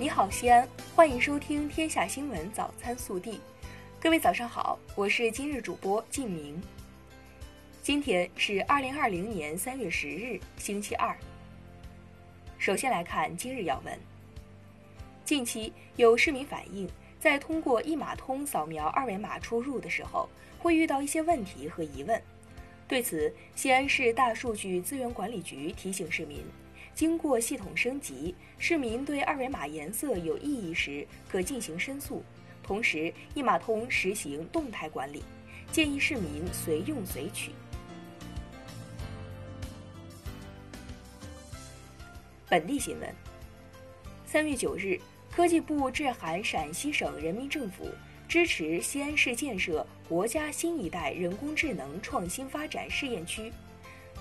你好，西安，欢迎收听《天下新闻早餐速递》。各位早上好，我是今日主播静明。今天是二零二零年三月十日，星期二。首先来看今日要闻。近期有市民反映，在通过一码通扫描二维码出入的时候，会遇到一些问题和疑问。对此，西安市大数据资源管理局提醒市民。经过系统升级，市民对二维码颜色有异议时，可进行申诉。同时，一码通实行动态管理，建议市民随用随取。本地新闻：三月九日，科技部致函陕西省人民政府，支持西安市建设国家新一代人工智能创新发展试验区。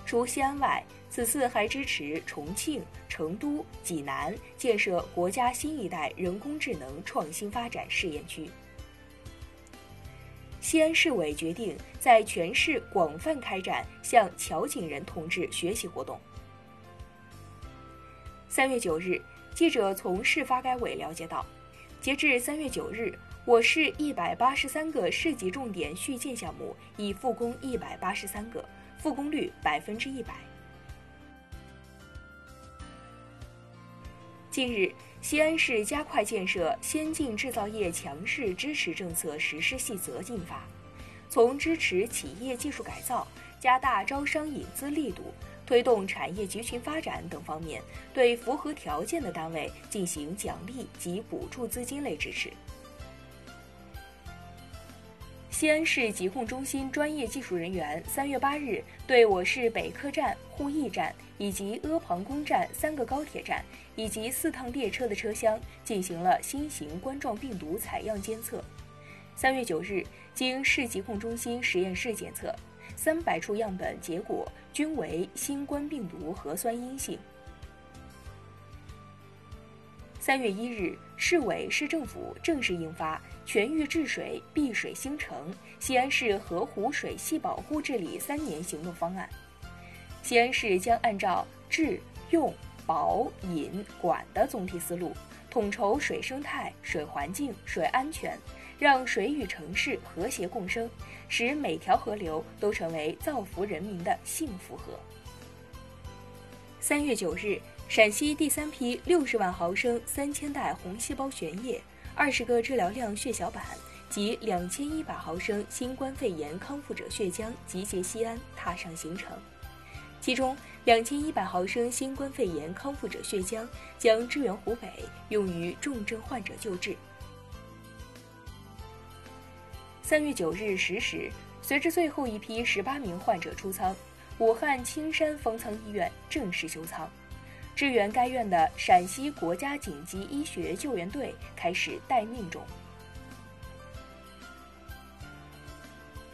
除西安外，此次还支持重庆、成都、济南建设国家新一代人工智能创新发展试验区。西安市委决定在全市广泛开展向乔景仁同志学习活动。三月九日，记者从市发改委了解到，截至三月九日，我市一百八十三个市级重点续建项目已复工一百八十三个。复工率百分之一百。近日，西安市加快建设先进制造业强势支持政策实施细则印发，从支持企业技术改造、加大招商引资力度、推动产业集群发展等方面，对符合条件的单位进行奖励及补助资金类支持。西安市疾控中心专业技术人员三月八日对我市北客站、鄠邑站以及阿房宫站三个高铁站以及四趟列车的车厢进行了新型冠状病毒采样监测。三月九日，经市疾控中心实验室检测，三百处样本结果均为新冠病毒核酸阴性。三月一日，市委市政府正式印发。全域治水、碧水星城西安市河湖水系保护治理三年行动方案，西安市将按照治、用、保、引、管的总体思路，统筹水生态、水环境、水安全，让水与城市和谐共生，使每条河流都成为造福人民的幸福河。三月九日，陕西第三批六十万毫升三千袋红细胞悬液。二十个治疗量血小板及两千一百毫升新冠肺炎康复者血浆集结西安，踏上行程。其中，两千一百毫升新冠肺炎康复者血浆将支援湖北，用于重症患者救治。三月九日十时，随着最后一批十八名患者出舱，武汉青山方舱医院正式休舱。支援该院的陕西国家紧急医学救援队开始待命中。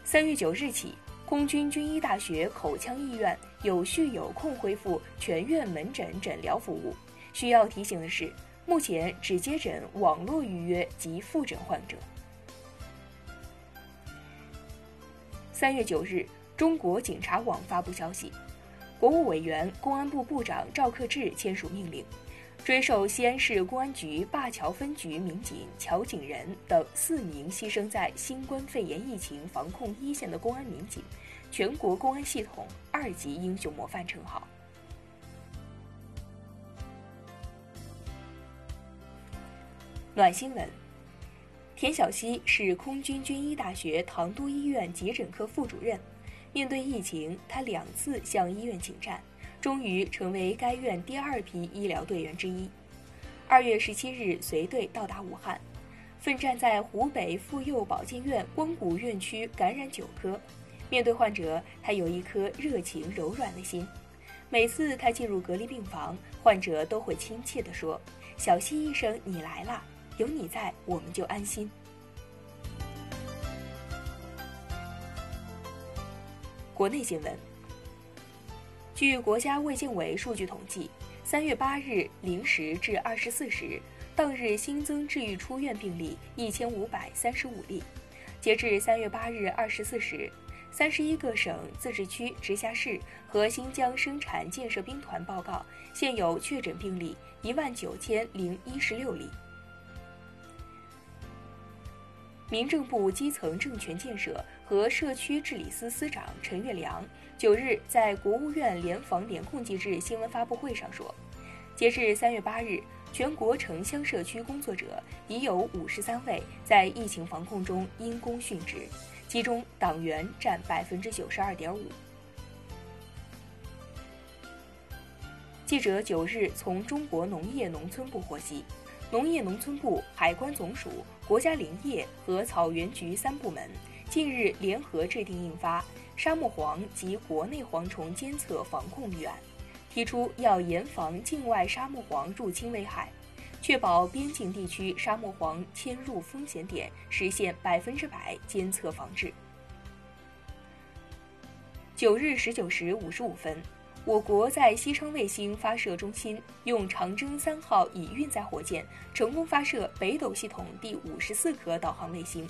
三月九日起，空军军医大学口腔医院有序有空恢复全院门诊诊疗服务。需要提醒的是，目前只接诊网络预约及复诊患者。三月九日，中国警察网发布消息。国务委员、公安部部长赵克志签署命令，追授西安市公安局灞桥分局民警乔景仁等四名牺牲在新冠肺炎疫情防控一线的公安民警全国公安系统二级英雄模范称号。暖新闻：田小希是空军军医大学唐都医院急诊科副主任。面对疫情，他两次向医院请战，终于成为该院第二批医疗队员之一。二月十七日，随队到达武汉，奋战在湖北妇幼保健院光谷院区感染九科。面对患者，他有一颗热情柔软的心。每次他进入隔离病房，患者都会亲切地说：“小溪医生，你来啦！有你在，我们就安心。”国内新闻。据国家卫健委数据统计，三月八日零时至二十四时，当日新增治愈出院病例一千五百三十五例。截至三月八日二十四时，三十一个省、自治区、直辖市和新疆生产建设兵团报告，现有确诊病例一万九千零一十六例。民政部基层政权建设和社区治理司司长陈月良九日在国务院联防联控机制新闻发布会上说，截至三月八日，全国城乡社区工作者已有五十三位在疫情防控中因公殉职，其中党员占百分之九十二点五。记者九日从中国农业农村部获悉。农业农村部、海关总署、国家林业和草原局三部门近日联合制定印发《沙漠蝗及国内蝗虫监测防控预案》，提出要严防境外沙漠蝗入侵危害，确保边境地区沙漠蝗迁入风险点实现百分之百监测防治。九日十九时五十五分。我国在西昌卫星发射中心用长征三号乙运载火箭成功发射北斗系统第五十四颗导航卫星，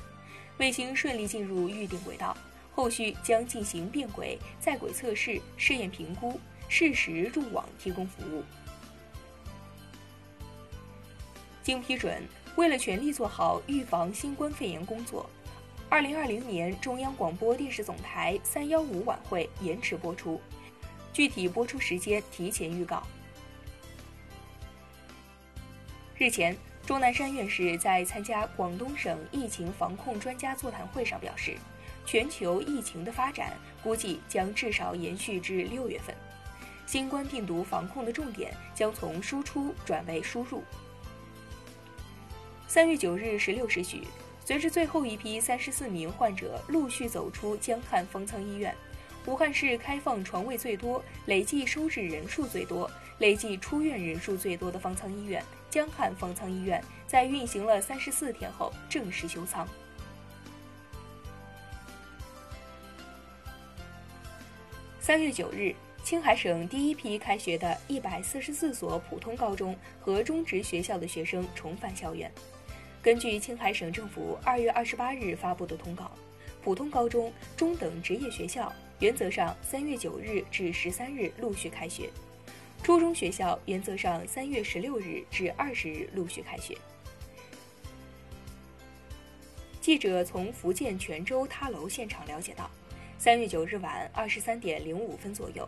卫星顺利进入预定轨道，后续将进行变轨在轨测试、试验评估，适时入网提供服务。经批准，为了全力做好预防新冠肺炎工作，二零二零年中央广播电视总台三幺五晚会延迟播出。具体播出时间提前预告。日前，钟南山院士在参加广东省疫情防控专家座谈会上表示，全球疫情的发展估计将至少延续至六月份，新冠病毒防控的重点将从输出转为输入。三月九日十六时许，随着最后一批三十四名患者陆续走出江汉方舱医院。武汉市开放床位最多、累计收治人数最多、累计出院人数最多的方舱医院——江汉方舱医院，在运行了三十四天后正式休舱。三月九日，青海省第一批开学的一百四十四所普通高中和中职学校的学生重返校园。根据青海省政府二月二十八日发布的通告，普通高中、中等职业学校。原则上，三月九日至十三日陆续开学；初中学校原则上三月十六日至二十日陆续开学。记者从福建泉州塌楼现场了解到，三月九日晚二十三点零五分左右，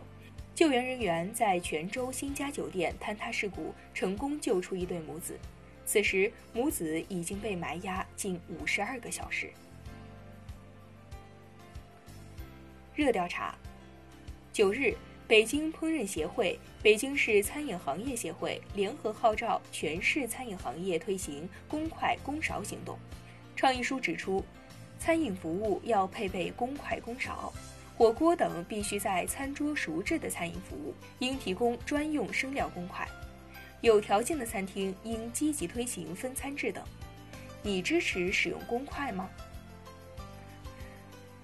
救援人员在泉州新家酒店坍塌事故成功救出一对母子，此时母子已经被埋压近五十二个小时。热调查。九日，北京烹饪协会、北京市餐饮行业协会联合号召全市餐饮行业推行“公筷公勺”行动。倡议书指出，餐饮服务要配备公筷公勺，火锅等必须在餐桌熟制的餐饮服务应提供专用生料公筷。有条件的餐厅应积极推行分餐制等。你支持使用公筷吗？